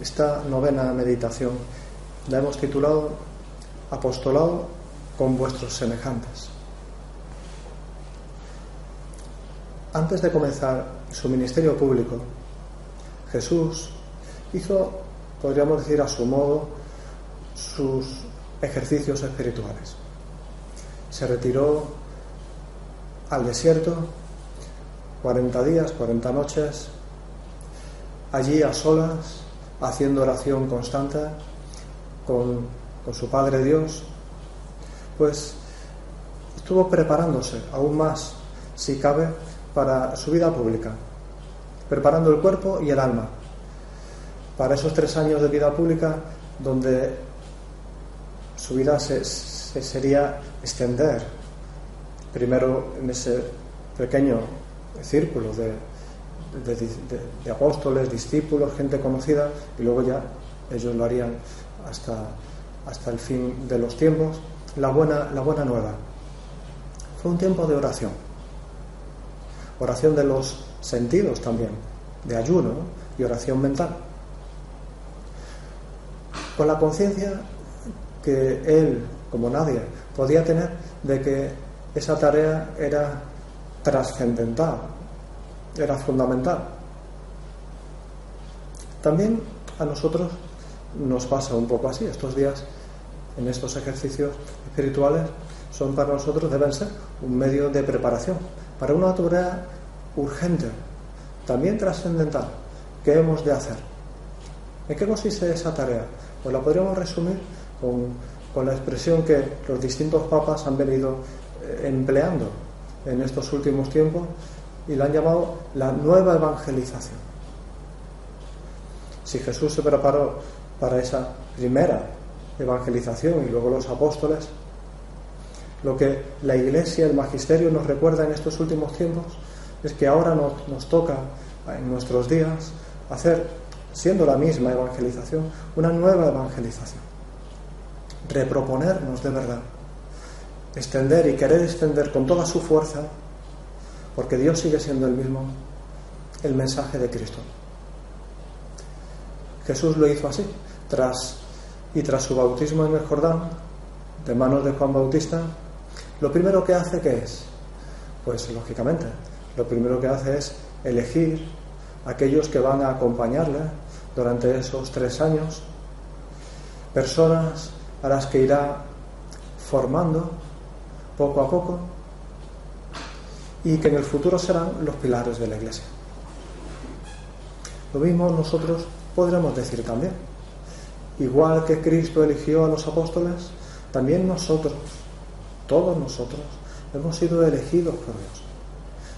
Esta novena meditación la hemos titulado Apostolado con vuestros semejantes. Antes de comenzar su ministerio público, Jesús hizo, podríamos decir a su modo, sus ejercicios espirituales. Se retiró al desierto 40 días, 40 noches, allí a solas, haciendo oración constante con, con su Padre Dios, pues estuvo preparándose aún más, si cabe, para su vida pública, preparando el cuerpo y el alma para esos tres años de vida pública donde su vida se, se sería extender primero en ese pequeño círculo de, de, apóstoles, discípulos, gente conocida, y luego ya ellos lo harían hasta, hasta el fin de los tiempos. La buena, la buena nueva. Fue un tiempo de oración. Oración de los sentidos también, de ayuno y oración mental. Con la conciencia que él, como nadie, podía tener de que esa tarea era trascendental, era fundamental. También a nosotros nos pasa un poco así. Estos días, en estos ejercicios espirituales, son para nosotros, deben ser un medio de preparación para una tarea urgente, también trascendental, que hemos de hacer. ¿En qué consiste esa tarea? Pues la podríamos resumir con, la expresión que los distintos papas han venido eh, empleando en estos últimos tiempos y la han llamado la nueva evangelización. Si Jesús se preparó para esa primera evangelización y luego los apóstoles, lo que la Iglesia, el Magisterio nos recuerda en estos últimos tiempos es que ahora nos, nos toca en nuestros días hacer, siendo la misma evangelización, una nueva evangelización. Reproponernos de verdad, extender y querer extender con toda su fuerza porque Dios sigue siendo el mismo, el mensaje de Cristo. Jesús lo hizo así, tras y tras su bautismo en el Jordán, de manos de Juan Bautista, lo primero que hace que es, pues lógicamente, lo primero que hace es elegir aquellos que van a acompañarle durante esos tres años, personas a las que irá formando poco a poco y que en el futuro serán los pilares de la Iglesia. Lo mismo nosotros podremos decir también. Igual que Cristo eligió a los apóstoles, también nosotros, todos nosotros, hemos sido elegidos por Dios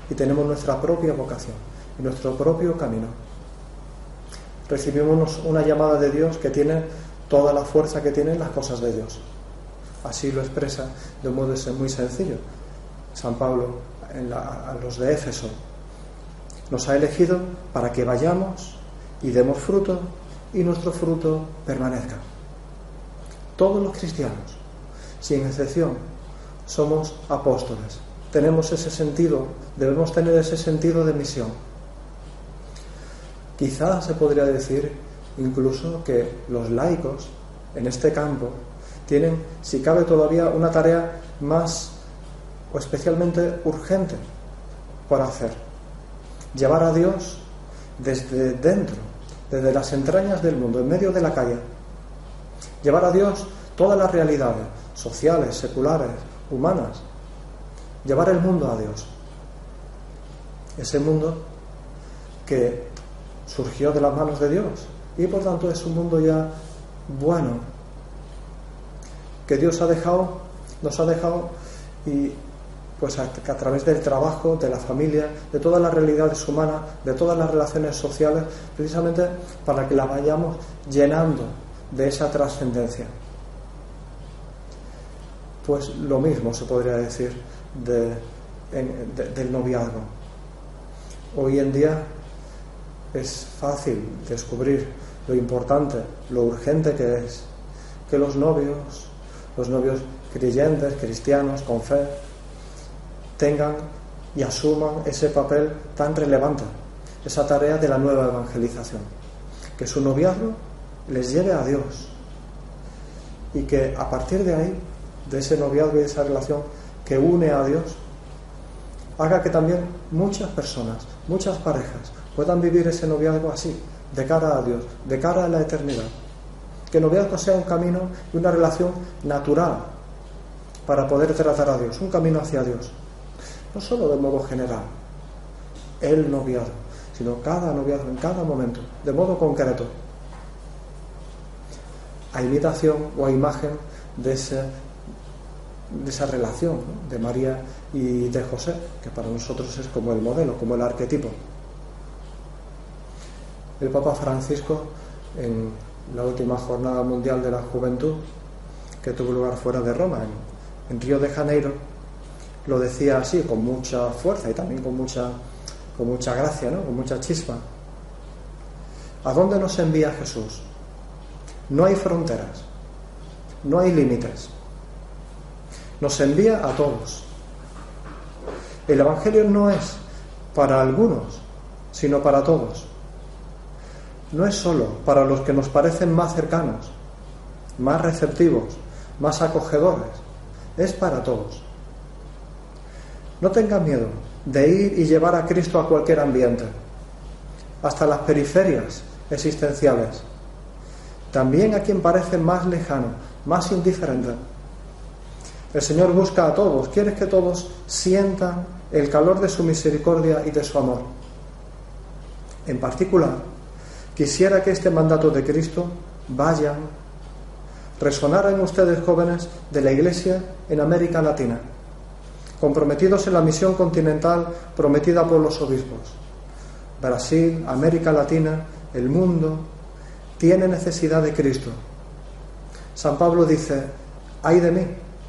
y tenemos nuestra propia vocación y nuestro propio camino. Recibimos una llamada de Dios que tiene toda la fuerza que tienen las cosas de Dios. Así lo expresa de un modo muy sencillo San Pablo a los de Éfeso. Nos ha elegido para que vayamos y demos fruto y nuestro fruto permanezca. Todos los cristianos, sin excepción, somos apóstoles. Tenemos ese sentido, debemos tener ese sentido de misión. Quizás se podría decir incluso que los laicos en este campo tienen, si cabe todavía, una tarea más o especialmente urgente por hacer. Llevar a Dios desde dentro, desde las entrañas del mundo, en medio de la calle. Llevar a Dios todas las realidades sociales, seculares, humanas. Llevar el mundo a Dios. Ese mundo que surgió de las manos de Dios y por tanto es un mundo ya bueno, que Dios ha dejado, nos ha dejado y pues a, través del trabajo, de la familia, de todas las realidades humanas, de todas las relaciones sociales, precisamente para que la vayamos llenando de esa trascendencia. Pues lo mismo se podría decir de, de, del noviazgo. Hoy en día es fácil descubrir lo importante, lo urgente que es que los novios, los novios creyentes, cristianos, con fe, tengan y asuman ese papel tan relevante, esa tarea de la nueva evangelización. Que su noviazgo les lleve a Dios y que a partir de ahí, de ese noviazgo y de esa relación que une a Dios, haga que también muchas personas, muchas parejas puedan vivir ese noviazgo así, de cara a Dios, de cara a la eternidad. Que el noviazgo sea un camino y una relación natural para poder tratar a Dios, un camino hacia Dios. No solo de modo general, el noviazgo, sino cada noviazgo en cada momento, de modo concreto, a imitación o a imagen de, de esa relación de María y de José, que para nosotros es como el modelo, como el arquetipo. El Papa Francisco, en la última jornada mundial de la juventud, que tuvo lugar fuera de Roma, en, en Río de Janeiro, lo decía así, con mucha fuerza y también con mucha, con mucha gracia, ¿no? con mucha chispa. ¿A dónde nos envía Jesús? No hay fronteras, no hay límites. Nos envía a todos. El Evangelio no es para algunos, sino para todos. No es solo para los que nos parecen más cercanos, más receptivos, más acogedores, es para todos. No tengan miedo de ir y llevar a Cristo a cualquier ambiente, hasta las periferias existenciales, también a quien parece más lejano, más indiferente. El Señor busca a todos, quiere que todos sientan el calor de su misericordia y de su amor. En particular, quisiera que este mandato de Cristo vaya, resonara en ustedes jóvenes de la Iglesia en América Latina, comprometidos en la misión continental prometida por los obispos. Brasil, América Latina, el mundo, tiene necesidad de Cristo. San Pablo dice, ay de mí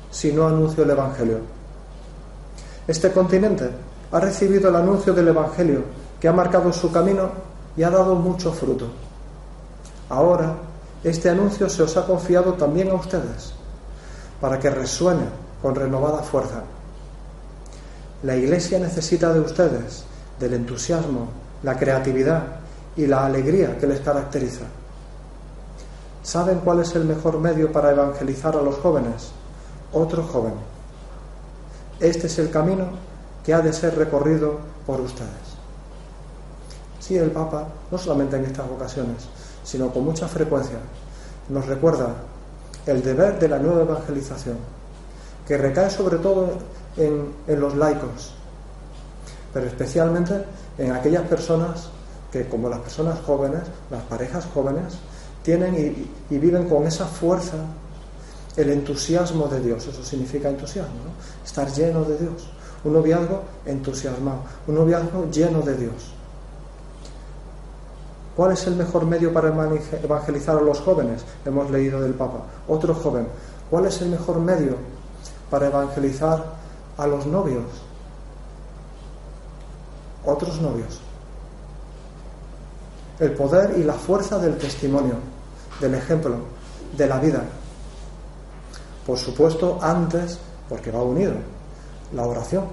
si no anuncio el Evangelio. Este continente ha recibido el anuncio del Evangelio que ha marcado su camino y ha dado mucho fruto. Ahora, este anuncio se os ha confiado también a ustedes, para que resuene con renovada fuerza. La Iglesia necesita de ustedes, del entusiasmo, la creatividad y la alegría que les caracteriza. ¿Saben cuál es el mejor medio para evangelizar a los jóvenes? Otro joven. Este es el camino que ha de ser recorrido por ustedes. Sí, el Papa, no solamente en estas ocasiones, sino con mucha frecuencia, nos recuerda el deber de la nueva evangelización, que recae sobre todo en, los laicos, pero especialmente en aquellas personas que, como las personas jóvenes, las parejas jóvenes, tienen y, viven con esa fuerza el entusiasmo de Dios. Eso significa entusiasmo, estar lleno de Dios. Un noviazgo entusiasmado, un noviazgo lleno de Dios. ¿Cuál es el mejor medio para evangelizar a los jóvenes? Hemos leído del Papa. Otro joven. ¿Cuál es el mejor medio para evangelizar a los novios? Otros novios el poder y la fuerza del testimonio, del ejemplo, de la vida. Por supuesto, antes, porque va unido, la oración,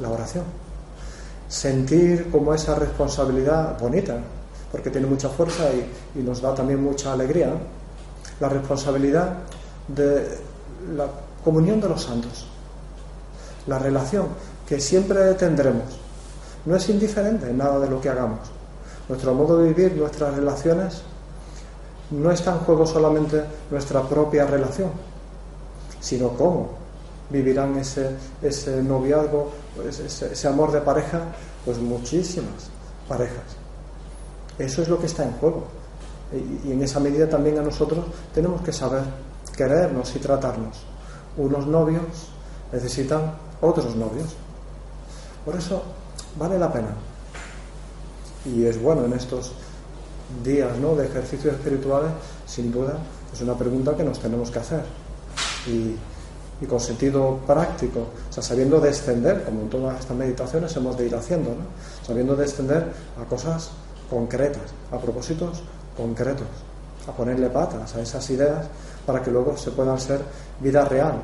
la oración. Sentir como esa responsabilidad bonita, porque tiene mucha fuerza y, nos da también mucha alegría, la responsabilidad de la comunión de los santos, la relación que siempre tendremos. No es indiferente en nada de lo que hagamos nuestro modo de vivir, nuestras relaciones, no está en juego solamente nuestra propia relación, sino cómo vivirán ese, ese noviazgo, ese, amor de pareja, pues muchísimas parejas. Eso es lo que está en juego. Y en esa medida también a nosotros tenemos que saber querernos y tratarnos. Unos novios necesitan otros novios. Por eso vale la pena. Y es bueno en estos días ¿no? de ejercicios espirituales, sin duda, es una pregunta que nos tenemos que hacer. Y, con sentido práctico, sabiendo descender, como en todas estas meditaciones hemos de ir haciendo, ¿no? sabiendo descender a cosas concretas, a propósitos concretos, a ponerle patas a esas ideas para que luego se puedan ser vida real.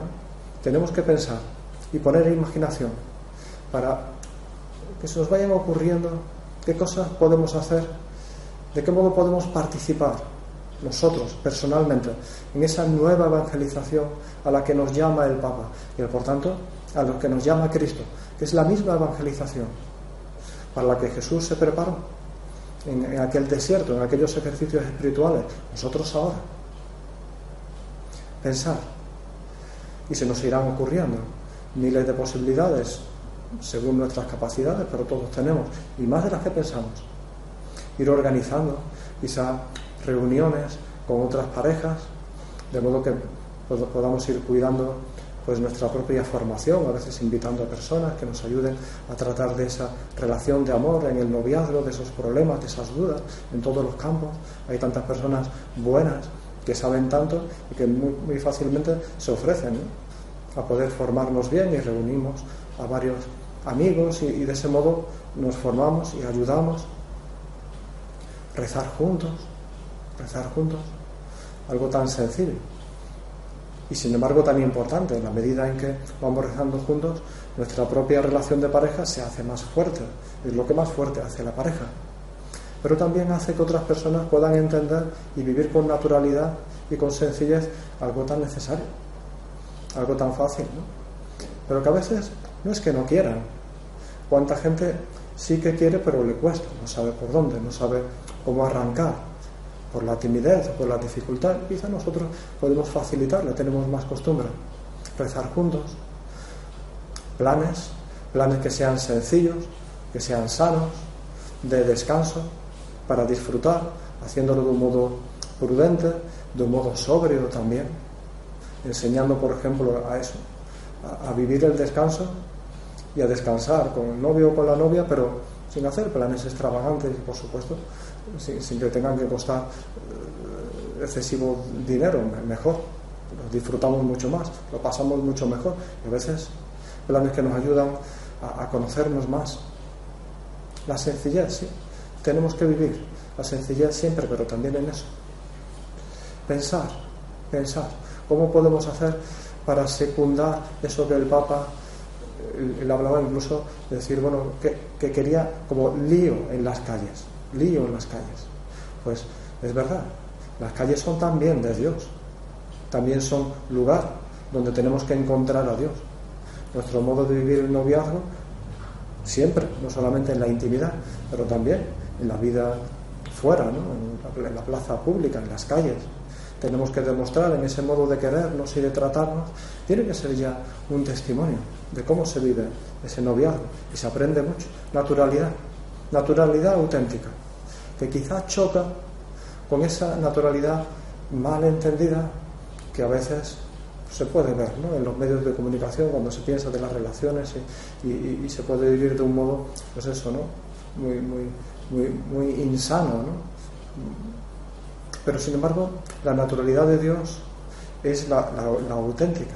Tenemos que pensar y poner imaginación para que se nos vayan ocurriendo qué cosas podemos hacer, de qué modo podemos participar nosotros personalmente en esa nueva evangelización a la que nos llama el Papa y por tanto a lo que nos llama Cristo, que es la misma evangelización para la que Jesús se preparó en, en aquel desierto, en aquellos ejercicios espirituales, nosotros ahora. Pensar y se nos irán ocurriendo miles de posibilidades según nuestras capacidades, pero todos tenemos, y más de las que pensamos. Ir organizando quizá reuniones con otras parejas, de modo que podamos ir cuidando pues nuestra propia formación, a veces invitando a personas que nos ayuden a tratar de esa relación de amor en el noviazgo, de esos problemas, de esas dudas en todos los campos. Hay tantas personas buenas que saben tanto y que muy, fácilmente se ofrecen a poder formarnos bien y reunimos a varios amigos y, de ese modo nos formamos y ayudamos. Rezar juntos, rezar juntos, algo tan sencillo. Y sin embargo tan importante en la medida en que vamos rezando juntos nuestra propia relación de pareja se hace más fuerte es lo que más fuerte hace la pareja pero también hace que otras personas puedan entender y vivir con naturalidad y con sencillez algo tan necesario algo tan fácil ¿no? pero que a veces no es que no quieran cuánta gente sí que quiere pero le cuesta no sabe por dónde no sabe cómo arrancar por la timidez, por la dificultad, quizá nosotros podemos facilitarle, tenemos más costumbre. Rezar juntos, planes, planes que sean sencillos, que sean sanos, de descanso, para disfrutar, haciéndolo de un modo prudente, de un modo sobrio también, enseñando, por ejemplo, a eso, a, vivir el descanso y a descansar con el novio o con la novia, pero sin hacer planes extravagantes por supuesto, sin, que tengan que costar eh, excesivo dinero, mejor. Lo disfrutamos mucho más, lo pasamos mucho mejor. Y a veces planes que nos ayudan a conocernos más. La sencillez, sí. Tenemos que vivir la sencillez siempre, pero también en eso. Pensar, pensar. ¿Cómo podemos hacer para secundar eso que el Papa él hablaba incluso de decir, bueno, que, que, quería como lío en las calles lío en las calles. Pues es verdad, las calles son también de Dios, también son lugar donde tenemos que encontrar a Dios. Nuestro modo de vivir el noviazgo, siempre, no solamente en la intimidad, pero también en la vida fuera, ¿no? en la plaza pública, en las calles. Tenemos que demostrar en ese modo de querernos y de tratarnos, tiene que ser ya un testimonio de cómo se vive ese noviazgo y se aprende mucho. Naturalidad, naturalidad auténtica, que quizás choca con esa naturalidad mal entendida que a veces se puede ver ¿no? en los medios de comunicación cuando se piensa de las relaciones y, se puede vivir de un modo, pues eso, ¿no? muy, muy, muy, muy insano. ¿no? Pero sin embargo, la naturalidad de Dios es la, la, auténtica.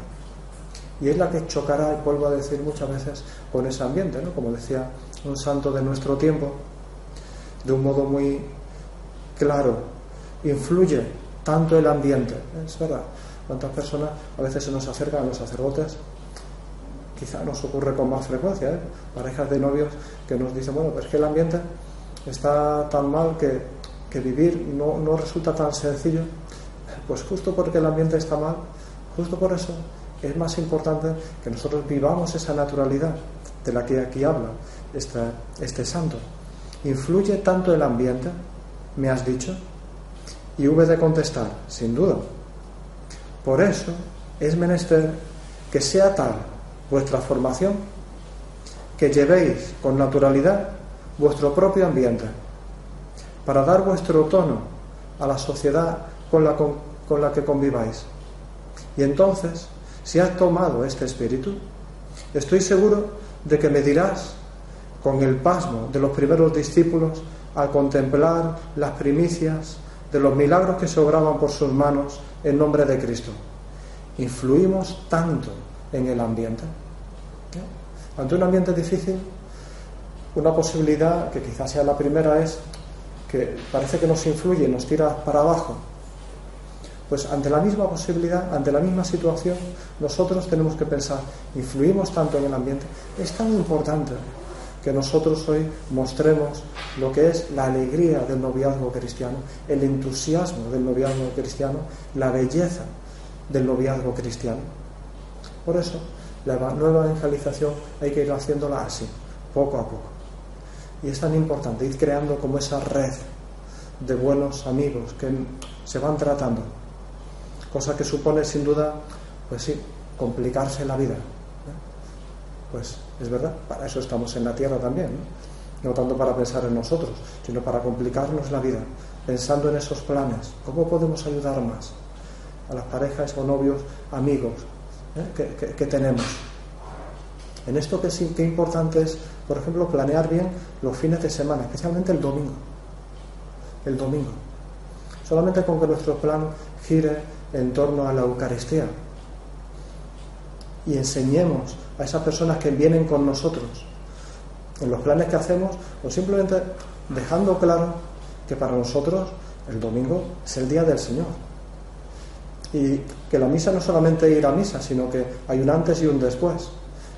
Y es la que chocará, y vuelvo a decir muchas veces, con ese ambiente, ¿no? Como decía un santo de nuestro tiempo, de un modo muy claro, influye tanto el ambiente. Es verdad, cuántas personas a veces se nos acercan a los sacerdotes, quizá nos ocurre con más frecuencia, ¿eh? parejas de novios que nos dicen, bueno, pues que el ambiente está tan mal que, vivir no, no resulta tan sencillo. Pues justo porque el ambiente está mal, justo por eso es más importante que nosotros vivamos esa naturalidad de la que aquí habla este, este santo. ¿Influye tanto el ambiente? ¿Me has dicho? Y hube de contestar, sin duda. Por eso es menester que sea tal vuestra formación que llevéis con naturalidad vuestro propio ambiente para dar vuestro tono a la sociedad con la, con la que conviváis. Y entonces, si has tomado este espíritu, estoy seguro de que me dirás con el pasmo de los primeros discípulos al contemplar las primicias de los milagros que se obraban por sus manos en nombre de Cristo. Influimos tanto en el ambiente. Ante un ambiente difícil, una posibilidad, que quizás sea la primera, es que parece que nos influye, nos tira para abajo. Pues ante la misma posibilidad, ante la misma situación, nosotros tenemos que pensar, influimos tanto en el ambiente. Es tan importante que nosotros hoy mostremos lo que es la alegría del noviazgo cristiano, el entusiasmo del noviazgo cristiano, la belleza del noviazgo cristiano. Por eso, la nueva evangelización hay que ir haciéndola así, poco a poco. Y es tan importante ir creando como esa red de buenos amigos que se van tratando. Cosa que supone sin duda, pues sí, complicarse la vida. Pues es verdad, para eso estamos en la tierra también. ¿no? tanto para pensar en nosotros, sino para complicarnos la vida, pensando en esos planes. ¿Cómo podemos ayudar más a las parejas o novios, amigos ¿eh? que, tenemos? En esto que sí, qué importante es por ejemplo, planear bien los fines de semana, especialmente el domingo. El domingo. Solamente con que nuestro plan gire en torno a la Eucaristía y enseñemos a esas personas que vienen con nosotros en los planes que hacemos o simplemente dejando claro que para nosotros el domingo es el día del Señor. Y que la misa no es solamente ir a misa, sino que hay un antes y un después.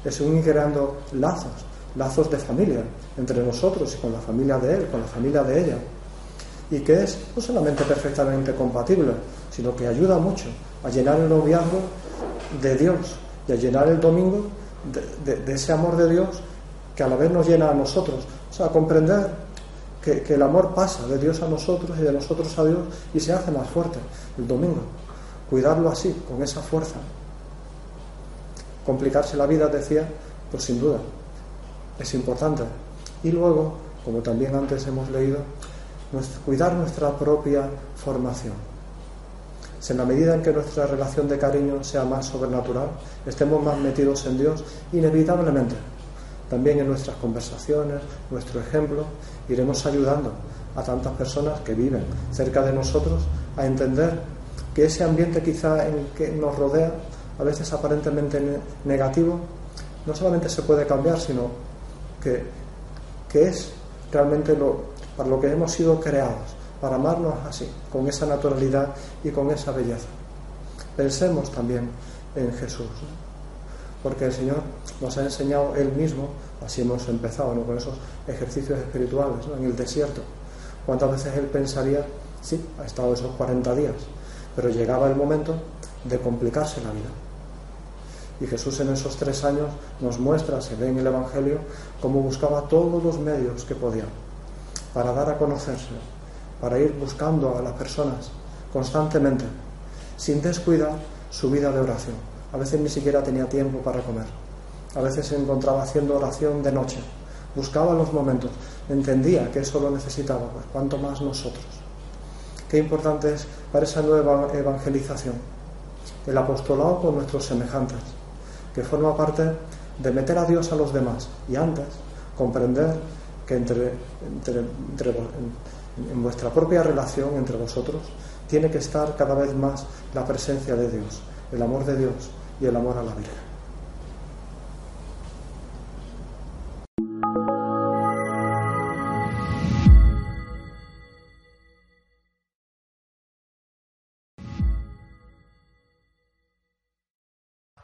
Es un ir creando lazos lazos de familia entre nosotros y con la familia de él, con la familia de ella. Y que es no solamente perfectamente compatible, sino que ayuda mucho a llenar el noviazgo de Dios y a llenar el domingo de, ese amor de Dios que a la vez nos llena a nosotros. O sea, comprender que, el amor pasa de Dios a nosotros y de nosotros a Dios y se hace más fuerte el domingo. Cuidarlo así, con esa fuerza. Complicarse la vida, decía, pues sin duda, es importante. Y luego, como también antes hemos leído, cuidar nuestra propia formación. Si en la medida en que nuestra relación de cariño sea más sobrenatural, estemos más metidos en Dios, inevitablemente, también en nuestras conversaciones, nuestro ejemplo, iremos ayudando a tantas personas que viven cerca de nosotros a entender que ese ambiente quizá en que nos rodea, a veces aparentemente negativo, no solamente se puede cambiar, sino que, es realmente lo, para lo que hemos sido creados, para amarnos así, con esa naturalidad y con esa belleza. Pensemos también en Jesús, porque el Señor nos ha enseñado Él mismo, así hemos empezado con esos ejercicios espirituales en el desierto. ¿Cuántas veces Él pensaría, sí, ha estado esos 40 días, pero llegaba el momento de complicarse la vida? Y Jesús en esos tres años nos muestra, se ve en el Evangelio, cómo buscaba todos los medios que podía para dar a conocerse, para ir buscando a las personas constantemente, sin descuidar su vida de oración. A veces ni siquiera tenía tiempo para comer. A veces se encontraba haciendo oración de noche. Buscaba los momentos. Entendía que eso lo necesitaba, pues cuanto más nosotros. Qué importante es para esa nueva evangelización. El apostolado con nuestros semejantes que forma parte de meter a Dios a los demás y antes comprender que entre, en, vuestra propia relación entre vosotros tiene que estar cada vez más la presencia de Dios, el amor de Dios y el amor a la Virgen.